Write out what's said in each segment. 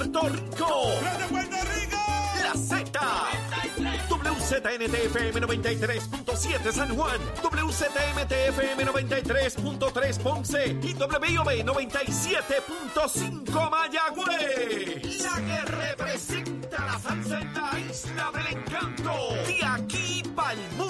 Puerto Rico. La Z. WZNTFM 93.7 San Juan, WZMTFM 93.3 Ponce y WIOB 97.5 Mayagüez. La que representa la salsa en la isla del encanto. De aquí para el mundo.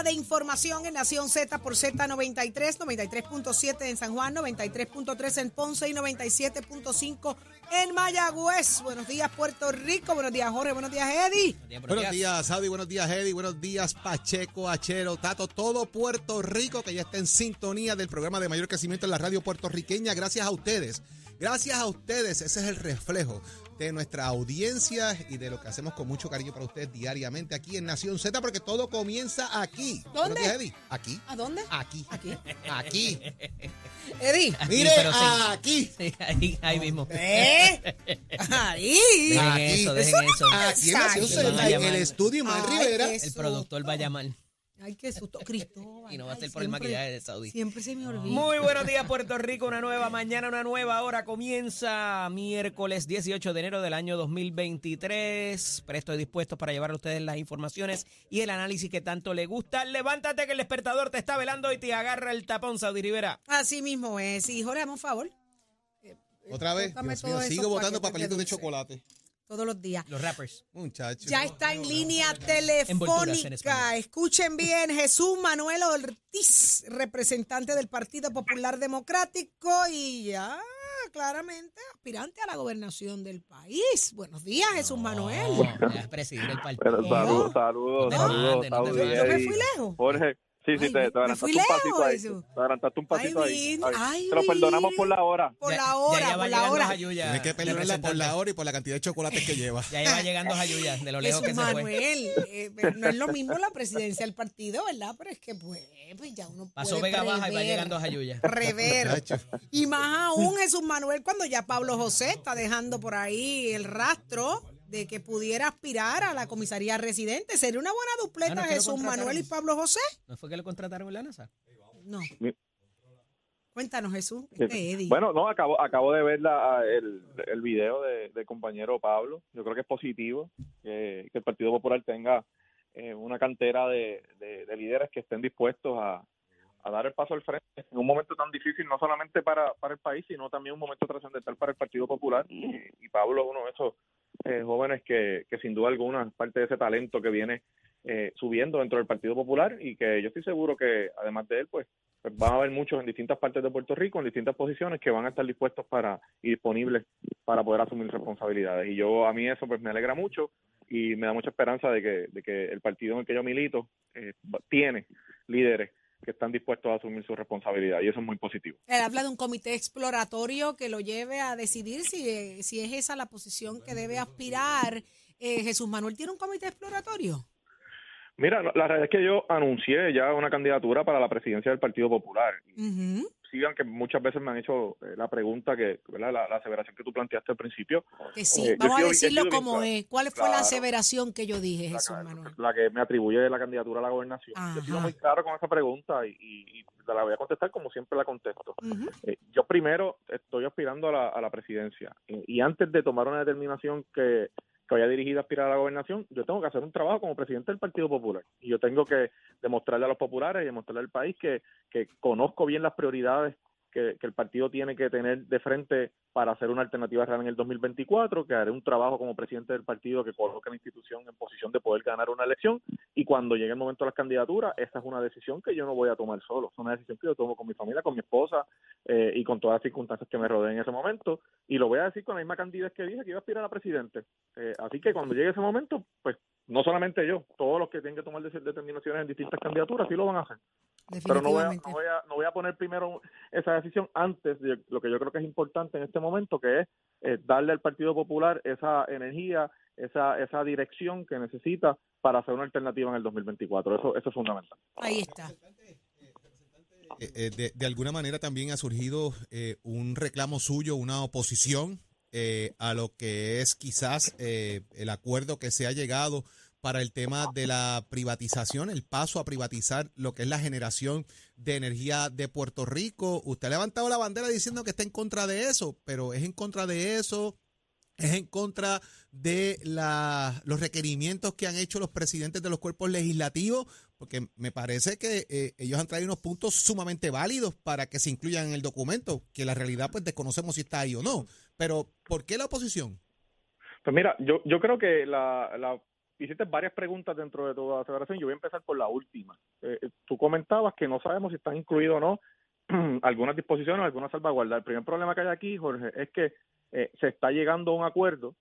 De información en Nación Z por Z93, 93.7 en San Juan, 93.3 en Ponce y 97.5 en Mayagüez. Buenos días, Puerto Rico. Buenos días, Jorge. Buenos días, Eddie. Buenos días, Saudi. Buenos días, Eddie. Buenos días, Pacheco, Achero, Tato, todo Puerto Rico que ya está en sintonía del programa de mayor crecimiento en la radio puertorriqueña. Gracias a ustedes. Gracias a ustedes. Ese es el reflejo de nuestra audiencia y de lo que hacemos con mucho cariño para ustedes diariamente aquí en Nación Z, porque todo comienza aquí. ¿Dónde? días, Eddie. Aquí. ¿A dónde? Aquí. Aquí. Aquí. Eddie. Mire, pero sí. aquí. Sí, ahí, ahí mismo. ¿Eh? Ahí. Dejen Aquí. eso, dejen eso. Aquí en Nación Z, en el estudio Mar Rivera. El productor va a llamar. Ay, qué susto. Cristóbal. Y no va a Ay, ser por el maquillaje de Saudi. Siempre se me olvida. Muy buenos días, Puerto Rico. Una nueva mañana, una nueva hora. Comienza miércoles 18 de enero del año 2023. Presto y dispuesto para llevar a ustedes las informaciones y el análisis que tanto le gusta. Levántate que el despertador te está velando y te agarra el tapón, Saudi Rivera. Así mismo es. Y Jorge, un favor. Otra vez. Dios mío, sigo te papelitos de chocolate. Todos los días. Los rappers. Muchachos. Ya está en línea telefónica. Escuchen bien, Jesús Manuel Ortiz, representante del Partido Popular Democrático y ya claramente aspirante a la gobernación del país. Buenos días, Jesús Manuel. Presidir el partido. Pero saludos, No. saludos, saludos. Jorge, sí, sí, Ay, te, te adelantaste un pasito ahí. Jesús. Te adelantaste un pasito Ay, ahí. Ay, Te lo perdonamos por la hora. Por la hora, ya por la hora. Jayuya, Tienes que pelearla por la hora y por la cantidad de chocolates que lleva. Ya lleva llegando Jayuya, de lo lejos que Jesús se fue. Manuel, eh, no es lo mismo la presidencia del partido, ¿verdad? Pero es que pues, pues ya uno Pasó puede Vega Baja y va prever. llegando Jayuya. rever. Y más aún Jesús Manuel cuando ya Pablo José está dejando por ahí el rastro de que pudiera aspirar a la comisaría residente. ¿Sería una buena Ah, dupleta ¿no es que lo Jesús? Manuel y Pablo José? ¿No fue que lo contrataron en la NASA? No. Mi- Cuéntanos, Jesús. Este Eddie. Bueno, no, acabo, acabo de ver la, el, el video de- del compañero Pablo. Yo creo que es positivo que, que el Partido Popular tenga eh, una cantera de, de- de líderes que estén dispuestos a, a dar el paso al frente en un momento tan difícil, no solamente para, para el país, sino también un momento trascendental para el Partido Popular. Y, y Pablo es uno de esos eh, jóvenes que, que sin duda alguna es parte de ese talento que viene eh, subiendo dentro del Partido Popular y que yo estoy seguro que además de él, pues, pues van a haber muchos en distintas partes de Puerto Rico, en distintas posiciones, que van a estar dispuestos para y disponibles para poder asumir responsabilidades. Y yo, a mí eso pues me alegra mucho y me da mucha esperanza de que, de que el partido en el que yo milito eh, tiene líderes que están dispuestos a asumir su responsabilidad y eso es muy positivo. Él habla de un comité exploratorio que lo lleve a decidir si, eh, si es esa la posición que debe aspirar. Eh, Jesús Manuel tiene un comité exploratorio. Mira, la realidad es que yo anuncié ya una candidatura para la presidencia del Partido Popular. Sigan que muchas veces me han hecho eh, la pregunta que, ¿verdad? La, la aseveración que tú planteaste al principio, Que sí, Eh, vamos a decirlo como es. ¿Cuál fue la aseveración que yo dije, la, Jesús que- Manuel? la que me atribuye la candidatura a la gobernación. Yo he sido muy claro con esa pregunta y, y- la voy a contestar como siempre la contesto. Eh, yo primero estoy aspirando a la, a la presidencia y antes de tomar una determinación que, que vaya dirigida a aspirar a la gobernación, yo tengo que hacer un trabajo como presidente del Partido Popular. Y yo tengo que demostrarle a los populares y demostrarle al país que, que conozco bien las prioridades que, el partido tiene que tener de frente para hacer una alternativa real en el 2024, que haré un trabajo como presidente del partido que coloque la institución en posición de poder ganar una elección. Y cuando llegue el momento de las candidaturas, esa es una decisión que yo no voy a tomar solo, es una decisión que yo tomo con mi familia, con mi esposa eh, y con todas las circunstancias que me rodeen en ese momento. Y lo voy a decir con la misma candidez que dije que iba a aspirar a presidente. Eh, así que cuando llegue ese momento, pues no solamente yo, todos los que tengan que tomar determinaciones en distintas candidaturas sí lo van a hacer pero no voy, a, no, voy a, no voy a poner primero esa decisión antes de lo que yo creo que es importante en este momento, que es eh, darle al Partido Popular esa energía, esa, esa dirección que necesita para hacer una alternativa en el 2024. Eso, eso es fundamental. Ahí está. Eh, eh, de, de alguna manera también ha surgido eh, un reclamo suyo, una oposición eh, a lo que es quizás eh, el acuerdo que se ha llegado para el tema de la privatización, el paso a privatizar lo que es la generación de energía de Puerto Rico. Usted ha levantado la bandera diciendo que está en contra de eso, pero es en contra de eso, es en contra de la, los requerimientos que han hecho los presidentes de los cuerpos legislativos, porque me parece que eh, ellos han traído unos puntos sumamente válidos para que se incluyan en el documento, que la realidad pues desconocemos si está ahí o no. Pero, ¿por qué la oposición? Pues mira, yo, creo que la hiciste varias preguntas dentro de toda la aseveración. Yo voy a empezar por la última. Eh, eh, tú comentabas que no sabemos si están incluidos o no algunas disposiciones, algunas salvaguardas. El primer problema que hay aquí, Jorge, es que eh, se está llegando a un acuerdo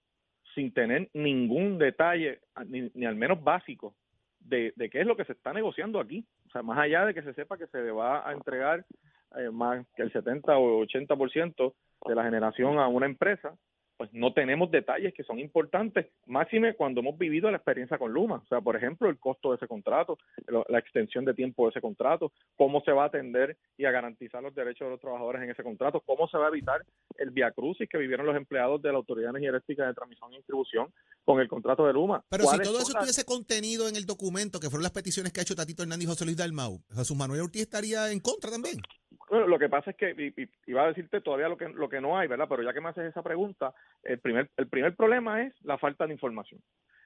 sin tener ningún detalle, ni, ni al menos básico, de, de, qué es lo que se está negociando aquí. O sea, más allá de que se sepa que se le va a entregar eh, más que el 70 o 80% de la generación a una empresa, pues no tenemos detalles que son importantes, máxime cuando hemos vivido la experiencia con Luma. O sea, por ejemplo, el costo de ese contrato, la extensión de tiempo de ese contrato, cómo se va a atender y a garantizar los derechos de los trabajadores en ese contrato, cómo se va a evitar el viacrucis que vivieron los empleados de la Autoridad de Energía Eléctrica de Transmisión y Distribución con el contrato de Luma. Pero si todo eso tuviese contenido en el documento, que fueron las peticiones que ha hecho Tatito Hernández y José Luis Dalmau, Jesús Manuel Ortiz estaría en contra también. Bueno, lo que pasa es que iba a decirte todavía lo que lo que no hay, ¿verdad? Pero ya que me haces esa pregunta, el primer el primer problema es la falta de información.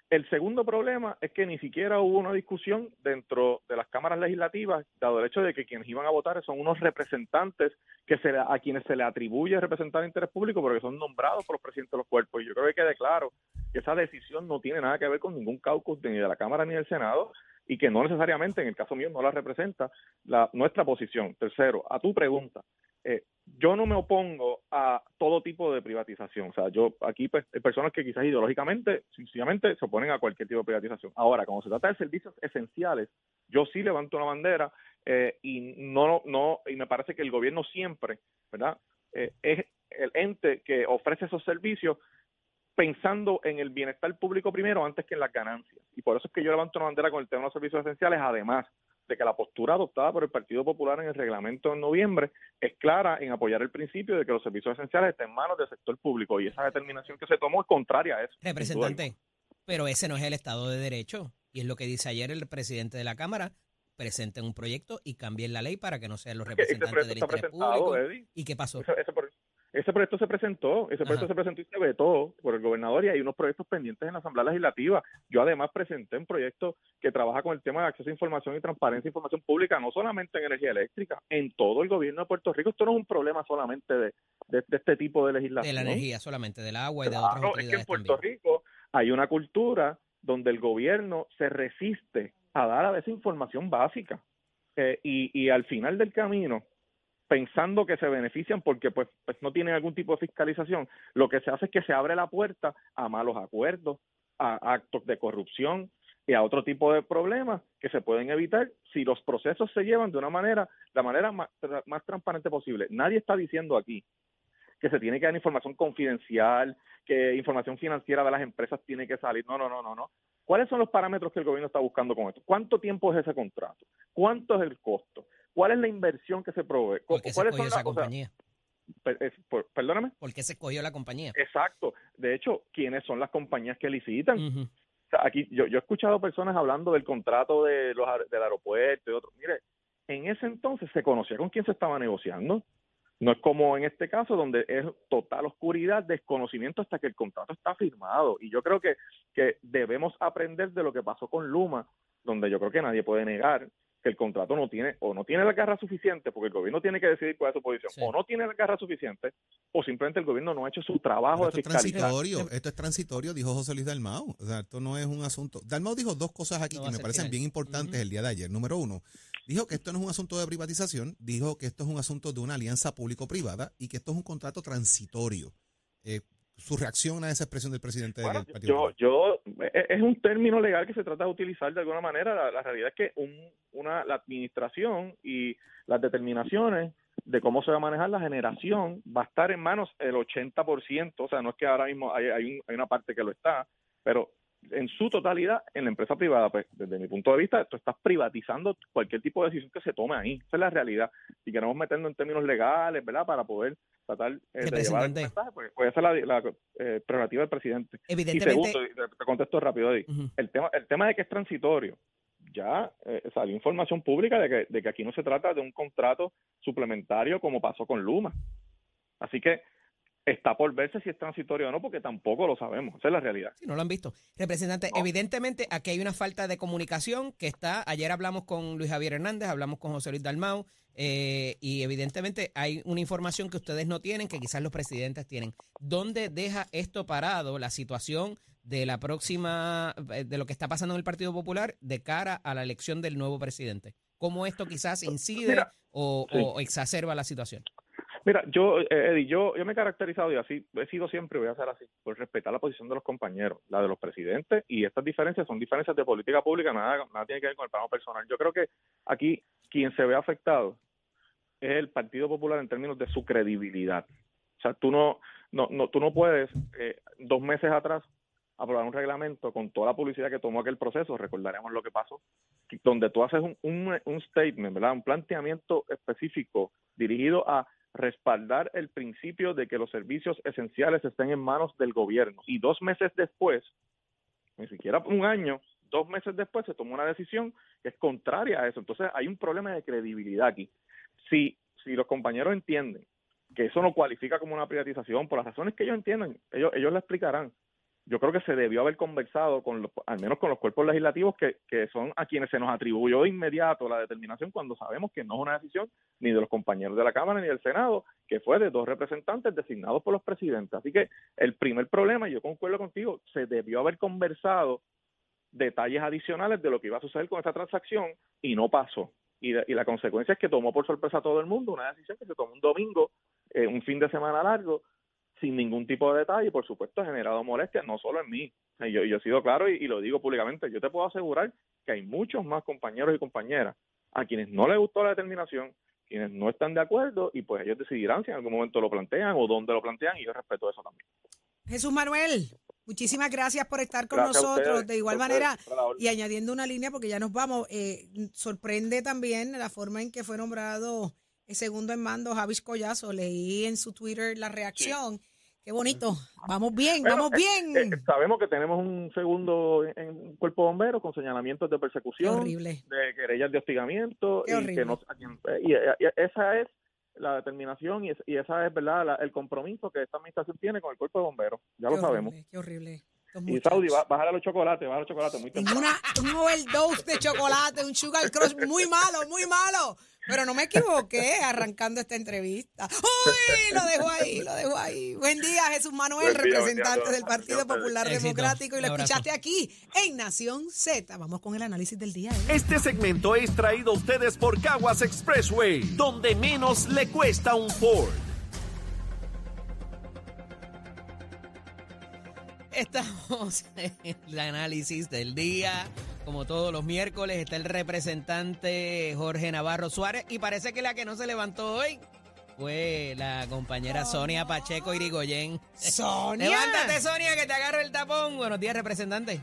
El segundo problema es que ni siquiera hubo una discusión dentro de las cámaras legislativas, dado el hecho de que quienes iban a votar son unos representantes que se a quienes se le atribuye representar el interés público porque son nombrados por los presidentes de los cuerpos. Y yo creo que quede claro que esa decisión no tiene nada que ver con ningún caucus ni de la Cámara ni del Senado y que no necesariamente, en el caso mío, no la representa la, nuestra posición. Tercero, a tu pregunta, eh, yo no me opongo a todo tipo de privatización. O sea, yo aquí pues, hay personas que quizás ideológicamente, sencillamente, se oponen a cualquier tipo de privatización. Ahora, cuando se trata de servicios esenciales, yo sí levanto una bandera eh, y no, no, y me parece que el gobierno siempre, ¿verdad? Eh, es el ente que ofrece esos servicios pensando en el bienestar público primero antes que en las ganancias. Y por eso es que yo levanto una bandera con el tema de los servicios esenciales, además de que la postura adoptada por el Partido Popular en el reglamento en noviembre es clara en apoyar el principio de que los servicios esenciales estén en manos del sector público y esa determinación que se tomó es contraria a eso. Representante, pero ese no es el Estado de Derecho y es lo que dice ayer el presidente de la Cámara, presenten un proyecto y cambien la ley para que no sean los representantes del interés público. Eddie. ¿Y qué pasó? Ese, ese, ese proyecto se presentó, ese proyecto Ajá. se presentó y se vetó por el gobernador y hay unos proyectos pendientes en la Asamblea Legislativa. Yo además presenté un proyecto que trabaja con el tema de acceso a información y transparencia de información pública, no solamente en energía eléctrica, en todo el gobierno de Puerto Rico. Esto no es un problema solamente de, de, de este tipo de De legislación. la energía solamente, del agua y de Claro, otras es que en autoridades Puerto también. Rico hay una cultura donde el gobierno se resiste a dar a veces información básica. Eh, y, y al final del camino, pensando que se benefician porque pues, pues no tienen algún tipo de fiscalización, lo que se hace es que se abre la puerta a malos acuerdos, a actos de corrupción y a otro tipo de problemas que se pueden evitar si los procesos se llevan de una manera, la manera más, más transparente posible. Nadie está diciendo aquí que se tiene que dar información confidencial, que información financiera de las empresas tiene que salir. No, no, no, no, no. ¿Cuáles son los parámetros que el gobierno está buscando con esto? ¿Cuánto tiempo es ese contrato? ¿Cuánto es el costo? ¿Cuál es la inversión que se provee? ¿Por qué se ¿Cuáles escogió o sea, compañía? per- perdóname. ¿Por qué se escogió la compañía? Exacto. De hecho, ¿quiénes son las compañías que licitan? Ujú. O sea, aquí yo, yo he escuchado personas hablando del contrato de los, del aeropuerto y otros. Mire, en ese entonces se conocía con quién se estaba negociando. No es como en este caso donde es total oscuridad, desconocimiento hasta que el contrato está firmado. Y yo creo que, que debemos aprender de lo que pasó con Luma, donde yo creo que nadie puede negar que el contrato no tiene o no tiene la garra suficiente, porque el gobierno tiene que decidir cuál es su posición, Sí. o no tiene la garra suficiente, o simplemente el gobierno no ha hecho su trabajo Pero de esto es transitorio, esto es transitorio, dijo José Luis Dalmau. O sea, esto no es un asunto. Dalmau dijo dos cosas aquí No que me parecen final. bien importantes el día de ayer. Número uno, dijo que esto no es un asunto de privatización, dijo que esto es un asunto de una alianza público-privada y que esto es un contrato transitorio. Eh, su reacción a esa expresión del presidente Bueno, del Partido yo, es un término legal que se trata de utilizar de alguna manera. La, realidad es que un, una, la administración y las determinaciones de cómo se va a manejar la generación va a estar en manos el 80%, o sea, no es que ahora mismo hay, hay, hay una parte que lo está, pero en su totalidad en la empresa privada. Pues desde mi punto de vista, tú estás privatizando cualquier tipo de decisión que se tome ahí. Esa es la realidad. Si queremos meternos en términos legales, ¿verdad? Para poder tratar eh, de llevar el mensaje, pues, pues esa es la, la eh, prerrogativa del presidente. Evidentemente. Y segundo, te, contesto rápido ahí, el, tema, el tema de que es transitorio. Ya eh, salió información pública de que, de que aquí no se trata de un contrato suplementario como pasó con Luma. Así que está por verse si es transitorio o no, porque tampoco lo sabemos. Esa es la realidad. Sí, no lo han visto. Representante, evidentemente aquí hay una falta de comunicación que está. Ayer hablamos con Luis Javier Hernández, hablamos con José Luis Dalmau, eh, y evidentemente hay una información que ustedes no tienen, que quizás los presidentes tienen. ¿Dónde deja esto parado la situación de la próxima, eh, de lo que está pasando en el Partido Popular de cara a la elección del nuevo presidente? ¿Cómo esto quizás incide o, o exacerba la situación? Mira, yo, eh, Eddie, yo, yo me he caracterizado y así he sido siempre, voy a ser así, por respetar la posición de los compañeros, la de los presidentes, y estas diferencias son diferencias de política pública, nada, nada tiene que ver con el plano personal. Yo creo que aquí quien se ve afectado es el Partido Popular en términos de su credibilidad. O sea, tú no, no, no tú no puedes eh, dos meses atrás aprobar un reglamento con toda la publicidad que tomó aquel proceso, recordaremos lo que pasó, donde tú haces un, un, un statement, ¿verdad? Un planteamiento específico dirigido a respaldar el principio de que los servicios esenciales estén en manos del gobierno. Y dos meses después, ni siquiera un año, dos meses después se tomó una decisión que es contraria a eso. Entonces hay un problema de credibilidad aquí. Si, si los compañeros entienden que eso no cualifica como una privatización, por las razones que ellos entiendan, ellos, ellos lo explicarán yo creo que se debió haber conversado con los, al menos con los cuerpos legislativos que, que son a quienes se nos atribuyó de inmediato la determinación cuando sabemos que no es una decisión ni de los compañeros de la Cámara ni del Senado, que fue de dos representantes designados por los presidentes. Así que el primer problema, yo concuerdo contigo, se debió haber conversado detalles adicionales de lo que iba a suceder con esta transacción y no pasó. Y, y la consecuencia es que tomó por sorpresa a todo el mundo una decisión que se tomó un domingo, eh, un fin de semana largo, sin ningún tipo de detalle y por supuesto ha generado molestia no solo en mí. Yo, yo he sido claro y, lo digo públicamente, yo te puedo asegurar que hay muchos más compañeros y compañeras a quienes no les gustó la determinación, quienes no están de acuerdo y pues ellos decidirán si en algún momento lo plantean o dónde lo plantean y yo respeto eso también. Jesús Manuel, muchísimas gracias por estar con nosotros. de igual manera, y añadiendo una línea, porque ya nos vamos, eh, sorprende también la forma en que fue nombrado el segundo en mando, Javis Collazo. Leí en su Twitter la reacción. Qué bonito. Vamos bien, vamos eh, bien. Eh, sabemos que tenemos un segundo en cuerpo bombero con señalamientos de persecución, de querellas de hostigamiento. y, que esa es la determinación y, esa es verdad el compromiso que esta administración tiene con el cuerpo de bomberos. Ya lo sabemos. Qué horrible. Y Saudi, bajar a los chocolates, bajar los chocolates muy temprano. Una, un overdose de chocolate, un sugar crush muy malo, muy malo. Pero no me equivoqué arrancando esta entrevista. ¡Uy! Lo dejo ahí, lo dejo ahí. Buen día, Jesús Manuel, representante del Partido Popular Democrático. Y lo escuchaste aquí en Nación Z. Vamos con el análisis del día. ¿eh? Este segmento es traído a ustedes por Caguas Expressway, donde menos le cuesta un Ford. Estamos en el análisis del día. Como todos los miércoles está el representante Jorge Navarro Suárez y parece que la que no se levantó hoy fue la compañera Sonia Pacheco Irigoyen. Sonia. Levántate Sonia que te agarro el tapón. Buenos días representante.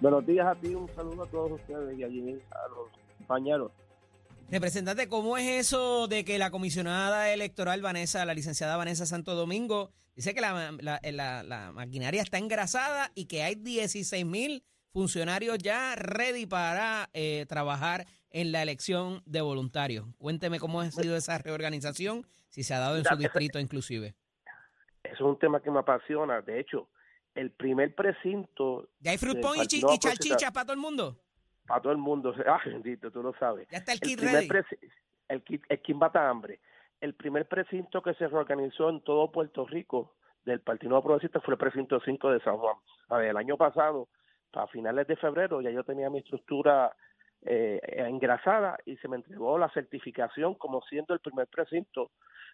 Buenos días a ti, un saludo a todos ustedes y allí a los compañeros. Representante, ¿cómo es eso de que la comisionada electoral Vanessa, la licenciada Vanessa Santo Domingo, dice que la, la, maquinaria está engrasada y que hay 16 mil funcionarios ya ready para eh, trabajar en la elección de voluntarios? Cuénteme cómo ha sido esa reorganización, si se ha dado en su distrito inclusive. Es un tema que me apasiona. De hecho, el primer precinto... ¿Ya hay fruit y, y chalchichas para todo el mundo? para todo el mundo. Ah, bendito, tú lo sabes. Ya está el kit El, kit, el kit bata hambre. El primer precinto que se reorganizó en todo Puerto Rico del Partido Progresista fue el precinto 5 de San Juan. A ver, el año pasado, a finales de febrero, ya yo tenía mi estructura eh, engrasada y se me entregó la certificación como siendo el primer precinto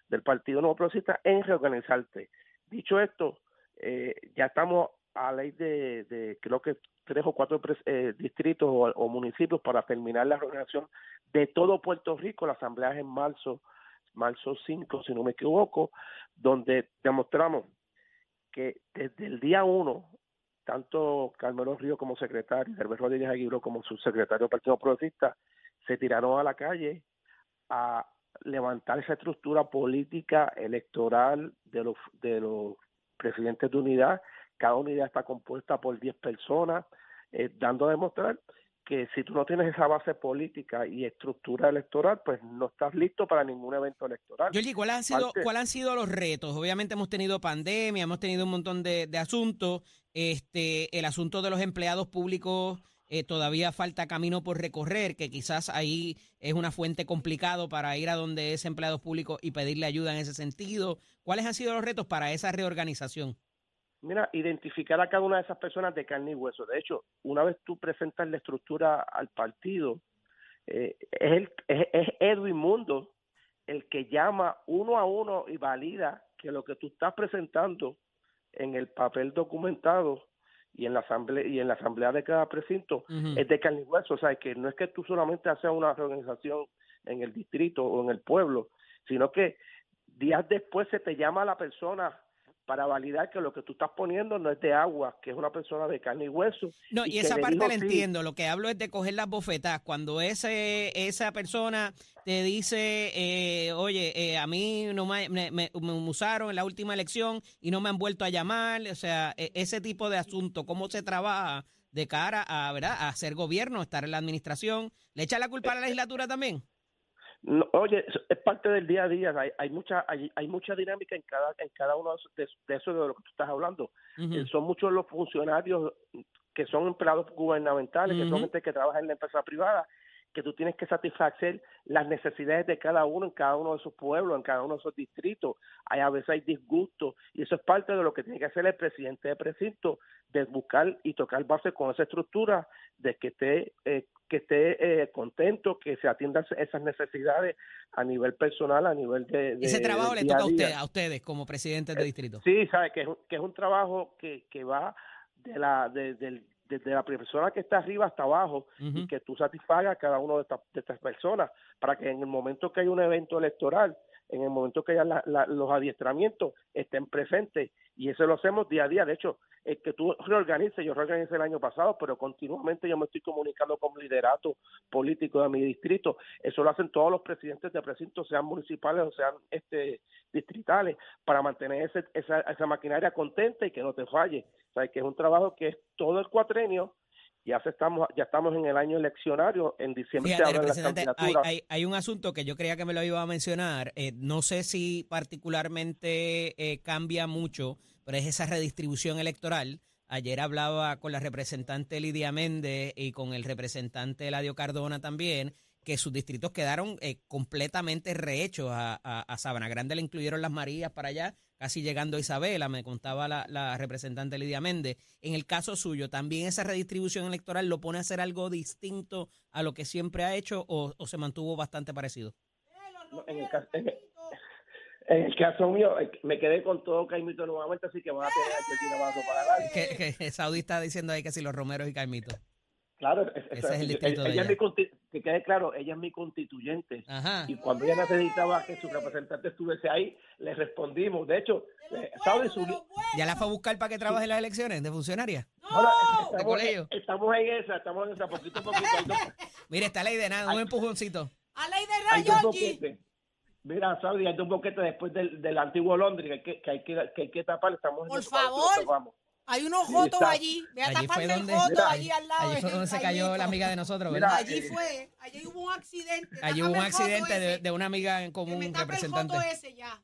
del Partido Nuevo Progresista en reorganizarte. Dicho esto, eh, ya estamos a ley de, de creo que tres o cuatro eh, distritos o, municipios para terminar la reorganización de todo Puerto Rico. La asamblea es en marzo marzo 5, si no me equivoco, donde demostramos que desde el día 1, tanto Carmelo Río como secretario, Herbert Rodríguez Aguirre como subsecretario del Partido Progresista, se tiraron a la calle a levantar esa estructura política electoral de los, de los presidentes de unidad. Cada unidad está compuesta por 10 personas, eh, dando a demostrar que si tú no tienes esa base política y estructura electoral, pues no estás listo para ningún evento electoral. Georgie, ¿cuáles han sido, ¿cuáles han sido los retos? Obviamente hemos tenido pandemia, hemos tenido un montón de, de asuntos. Este, el asunto de los empleados públicos eh, todavía falta camino por recorrer, que quizás ahí es una fuente complicado para ir a donde es empleado público y pedirle ayuda en ese sentido. ¿Cuáles han sido los retos para esa reorganización? Mira, identificar a cada una de esas personas de carne y hueso. De hecho, una vez tú presentas la estructura al partido, eh, es, el, es, Edwin Mundo el que llama uno a uno y valida que lo que tú estás presentando en el papel documentado y en la asamblea y en la asamblea de cada precinto es de carne y hueso, o sea, que no es que tú solamente haces una reorganización en el distrito o en el pueblo, sino que días después se te llama a la persona para validar que lo que tú estás poniendo no es de agua, que es una persona de carne y hueso. No, y, esa parte la entiendo, lo que hablo es de coger las bofetas. Cuando ese, esa persona te dice, eh, oye, eh, a mí no me, me, usaron en la última elección y no me han vuelto a llamar, o sea, e, ese tipo de asunto, cómo se trabaja de cara a, ¿verdad? a hacer gobierno, estar en la administración, ¿le echa la culpa a la legislatura también? Oye, es parte del día a día. Hay, hay mucha hay, hay, mucha dinámica en cada en cada uno de, de eso de lo que tú estás hablando. Eh, son muchos los funcionarios que son empleados gubernamentales, que son gente que trabaja en la empresa privada, que tú tienes que satisfacer las necesidades de cada uno en cada uno de sus pueblos, en cada uno de esos distritos. Hay a veces hay disgusto y eso es parte de lo que tiene que hacer el presidente de precinto, de buscar y tocar base con esa estructura, de que esté eh, que esté eh, contento, que se atiendan esas necesidades a nivel personal, a nivel de... Ese trabajo le toca a, usted, a ustedes como presidentes de eh, distrito. Sí, sabe que es, que es un trabajo que, que va de la de, del desde la persona que está arriba hasta abajo y que tú satisfagas a cada una de estas, de estas personas para que en el momento que hay un evento electoral, en el momento que haya los adiestramientos, estén presentes y eso lo hacemos día a día. De hecho, es que tú reorganices, yo reorganicé el año pasado, pero continuamente yo me estoy comunicando con liderato político de mi distrito. Eso lo hacen todos los presidentes de precintos, sean municipales o sean este distritales, para mantener esa, esa maquinaria contenta y que no te falle. O sea, que es un trabajo que es todo el cuatrenio ya estamos ya estamos en el año eleccionario en diciembre hay, hay, un asunto que yo creía que me lo iba a mencionar eh, no sé si particularmente eh, cambia mucho pero es esa redistribución electoral ayer hablaba con la representante Lidia Méndez y con el representante Eladio Cardona también que sus distritos quedaron eh, completamente rehechos a, Sabana Grande le incluyeron las Marías para allá casi llegando a Isabela, me contaba la, representante Lidia Méndez. En el caso suyo, ¿también esa redistribución electoral lo pone a hacer algo distinto a lo que siempre ha hecho o, se mantuvo bastante parecido? en, el mío, eh, me quedé con todo Caimito nuevamente, así que voy a tener el para dar. Que, que Saudí está diciendo ahí que si los Romeros y Caimito. Claro, ese es el distrito ella, de ella. que quede claro, ella es mi constituyente. Y cuando ella necesitaba que su representante estuviese ahí, le respondimos. De hecho, eh, ¿sabes? ¿Ya la fue a buscar para que trabaje en las elecciones de funcionaria? No, estamos, estamos, en esa, estamos en esa, poquito a poquito. Mire, está ley de nada, un empujoncito. A ley de rayo, Mira, Saudi, hay un boquete después del, del antiguo Londres que, que, hay que, que hay que tapar. Estamos Por favor. Hay unos jotos allí. Ve allí fue donde, allí al lado. Allí fue donde se cayó la amiga de nosotros, ¿verdad? allí fue. Allí hubo un accidente. Allí hubo un accidente de, una amiga en común, que representante. El ese ya.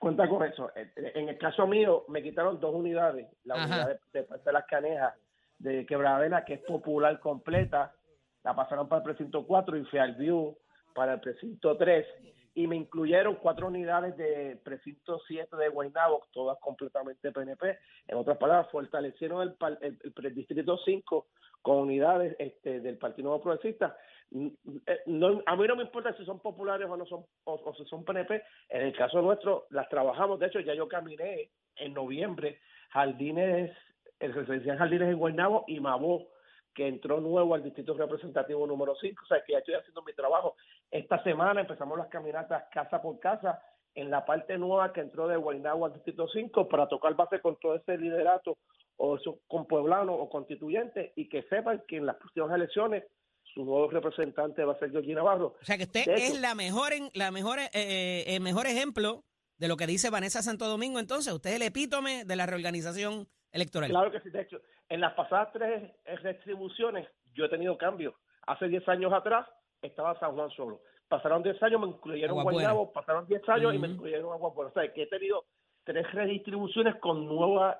Cuenta con eso. En el caso mío, me quitaron dos unidades. La unidad de, de, las Canejas de Quebradena, que es popular completa, la pasaron para el precinto 4 y View para el precinto 3 y me incluyeron cuatro unidades de precinto 7 de Guaynabo, todas completamente PNP. En otras palabras, fortalecieron el, el, el distrito 5 con unidades este, del Partido Nuevo Progresista. Mm, eh, a mí no me importa si son populares o no son o, si son PNP. En el caso nuestro, las trabajamos. De hecho, ya yo caminé en noviembre jardines, el residencial Jardines en Guaynabo y Mabó que entró nuevo al distrito representativo número 5, o sea que ya estoy haciendo mi trabajo. Esta semana empezamos las caminatas casa por casa en la parte nueva que entró de Guaynabo al Distrito 5 para tocar base con todo ese liderato o con pueblanos o constituyentes y que sepan que en las próximas elecciones su nuevo representante va a ser Georgie Navarro. O sea que usted hecho- es la mejor, en, la mejor, eh, eh, el mejor ejemplo de lo que dice Vanessa Santo Domingo. Entonces, usted es el epítome de la reorganización electoral. Claro que sí, de hecho, en las pasadas tres retribuciones yo he tenido cambios. Hace 10 años atrás estaba San Juan solo. Pasaron 10 años, me incluyeron Agua Buena. Guaynabo, pasaron 10 años y me incluyeron Agua Buena. O sea, que he tenido tres redistribuciones con nuevos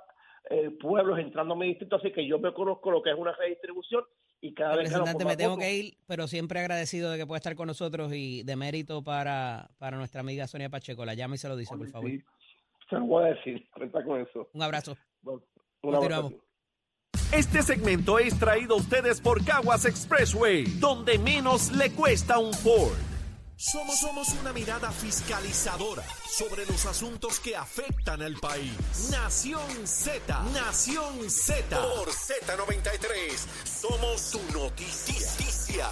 eh, pueblos entrando a mi distrito, así que yo me conozco lo que es una redistribución y cada vez por me tengo votos. que ir, pero siempre agradecido de que pueda estar con nosotros y de mérito para, para nuestra amiga Sonia Pacheco. La llama y se lo dice, por favor. Sí, se lo voy a decir, cuenta con eso. Un abrazo. Bueno, un abrazo. Este segmento es traído a ustedes por Caguas Expressway, donde menos le cuesta un Ford. Somos, somos una mirada fiscalizadora sobre los asuntos que afectan al país. Nación Z, Nación Z. Por Z93, somos tu noticia.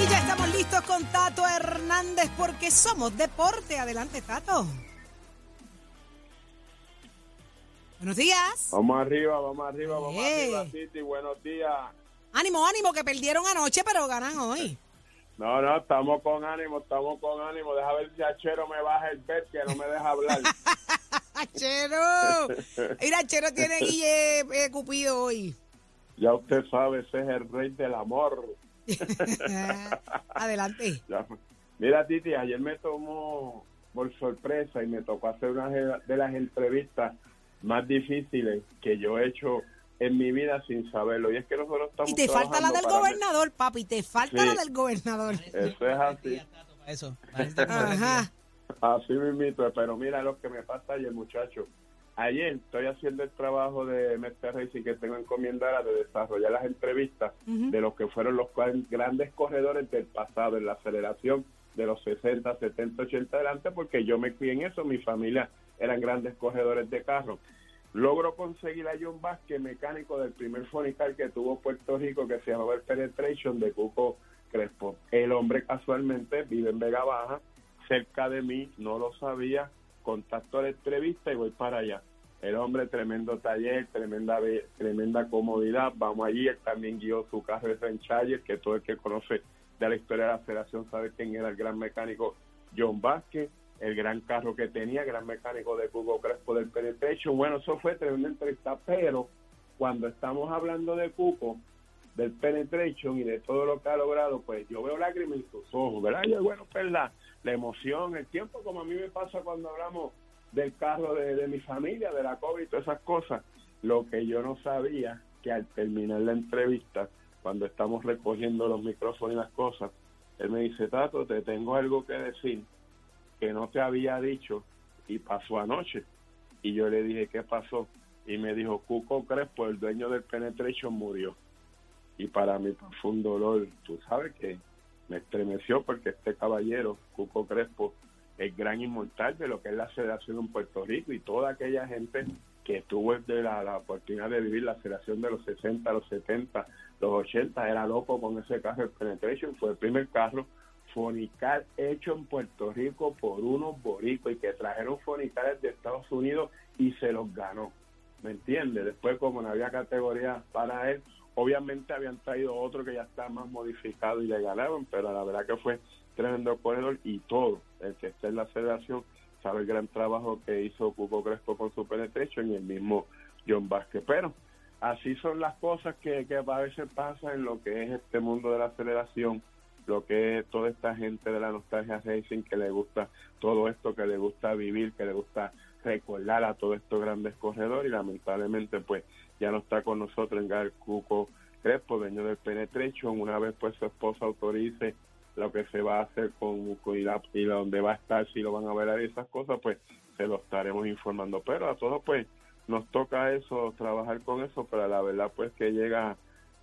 Y ya estamos listos con Tato Hernández porque somos deporte. Adelante, Tato. Buenos días. Vamos arriba, vamos arriba, vamos Eh. arriba, Titi. Buenos días. Ánimo, ánimo, que perdieron anoche, pero ganan hoy. No, no, estamos con ánimo, estamos con ánimo. Deja ver si Achero me baja el bet que no me deja hablar. Achero. Mira, Achero tiene Guille eh, Cupido hoy. ya usted sabe, ese es el rey del amor. Adelante. Ya. Mira, Titi, ayer me tomó por sorpresa y me tocó hacer una de las entrevistas más difíciles que yo he hecho en mi vida sin saberlo. Y es que nosotros estamos Y te falta la del gobernador, papi. Te falta Sí. la del gobernador. Eso es así. Eso. Ajá. Así mismito, pero mira lo que me pasa ayer, muchacho. Ayer estoy haciendo el trabajo de Mr. Racing que tengo encomendada de desarrollar las entrevistas de los que fueron los cual- grandes corredores del pasado, en la aceleración de los 60, 70, 80 adelante, porque yo me crié en eso, mi familia eran grandes corredores de carro. Logro conseguir a John Vázquez, mecánico del primer Fonicar que tuvo Puerto Rico, que se llamaba el Penetration de Cuco Crespo. El hombre casualmente vive en Vega Baja, cerca de mí, no lo sabía, contacto a la entrevista y voy para allá. El hombre, tremendo taller, tremenda tremenda comodidad. Vamos allí, él también guió su carro de franchise, que todo el que conoce de la historia de la aceleración sabe quién era el gran mecánico John Vázquez, el gran carro que tenía, gran mecánico de Cuco Crespo del Penetration. Bueno, eso fue tremenda entrevista, pero cuando estamos hablando de Cuco, del penetration y de todo lo que ha logrado, pues yo veo lágrimas en sus ojos, ¿verdad? Y bueno, pues la, la emoción, el tiempo, como a mí me pasa cuando hablamos del carro de, de mi familia, de la COVID todas esas cosas. Lo que yo no sabía, que al terminar la entrevista, cuando estamos recogiendo los micrófonos y las cosas, él me dice, Tato, te tengo algo que decir que no te había dicho y pasó anoche. Y yo le dije, ¿qué pasó? Y me dijo, Cuco Crespo, el dueño del Penetration, murió. Y para mí fue un dolor, tú sabes que me estremeció porque este caballero, Cuco Crespo, el gran inmortal de lo que es la aceleración en Puerto Rico y toda aquella gente que tuvo de la, oportunidad de vivir la aceleración de los 60, los 70, los 80, era loco con ese carro el Penetration, fue el primer carro fonical hecho en Puerto Rico por unos boricos y que trajeron fonicales de Estados Unidos y se los ganó, ¿me entiendes? Después como no había categoría para él, obviamente habían traído otro que ya está más modificado y le ganaron, pero la verdad que fue tremendo corredor y todo, el que está en la federación sabe el gran trabajo que hizo Cuco Crespo con su penetration y el mismo John Vázquez, pero así son las cosas que, que a veces pasan en lo que es este mundo de la aceleración, lo que toda esta gente de la nostalgia racing que le gusta todo esto, que le gusta vivir, que le gusta recordar a todos estos grandes corredores y lamentablemente pues ya no está con nosotros en Gal Cuco Crespo, dueño del Penetration, una vez pues su esposa autorice lo que se va a hacer con, con y, la, y dónde va a estar, si lo van a ver y esas cosas, pues se lo estaremos informando. Pero a todos pues nos toca eso, trabajar con eso, pero la verdad pues que llega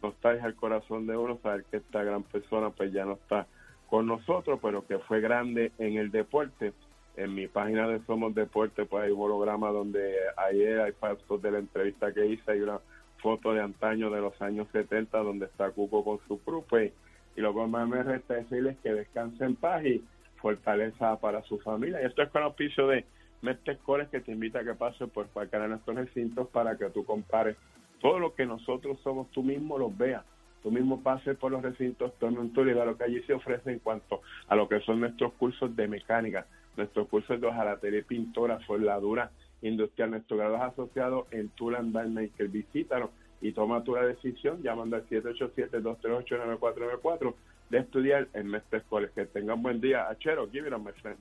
nostalgia al corazón de uno, saber que esta gran persona pues ya no está con nosotros, pero que fue grande en el deporte. En mi página de Somos Deporte pues hay un holograma donde ayer hay fotos de la entrevista que hice, hay una foto de antaño de los años 70 donde está Cuco con su crew, pues y lo que más me resta es decirles que descansen en paz y fortaleza para su familia. Y esto es con auspicio de Mestre Cores que te invita a que pases por cualquiera de nuestros recintos para que tú compares todo lo que nosotros somos, tú mismo los veas. Tú mismo pases por los recintos, y vea lo que allí se ofrece en cuanto a lo que son nuestros cursos de mecánica, nuestros cursos de hojalatería pintora, soldadura industrial, nuestros grados asociados en Tool and Maker. Visítanos y toma tu decisión llamando al 787-238-9494 de estudiar en Mestre College. Que tengan buen día. Achero, give it a my friend.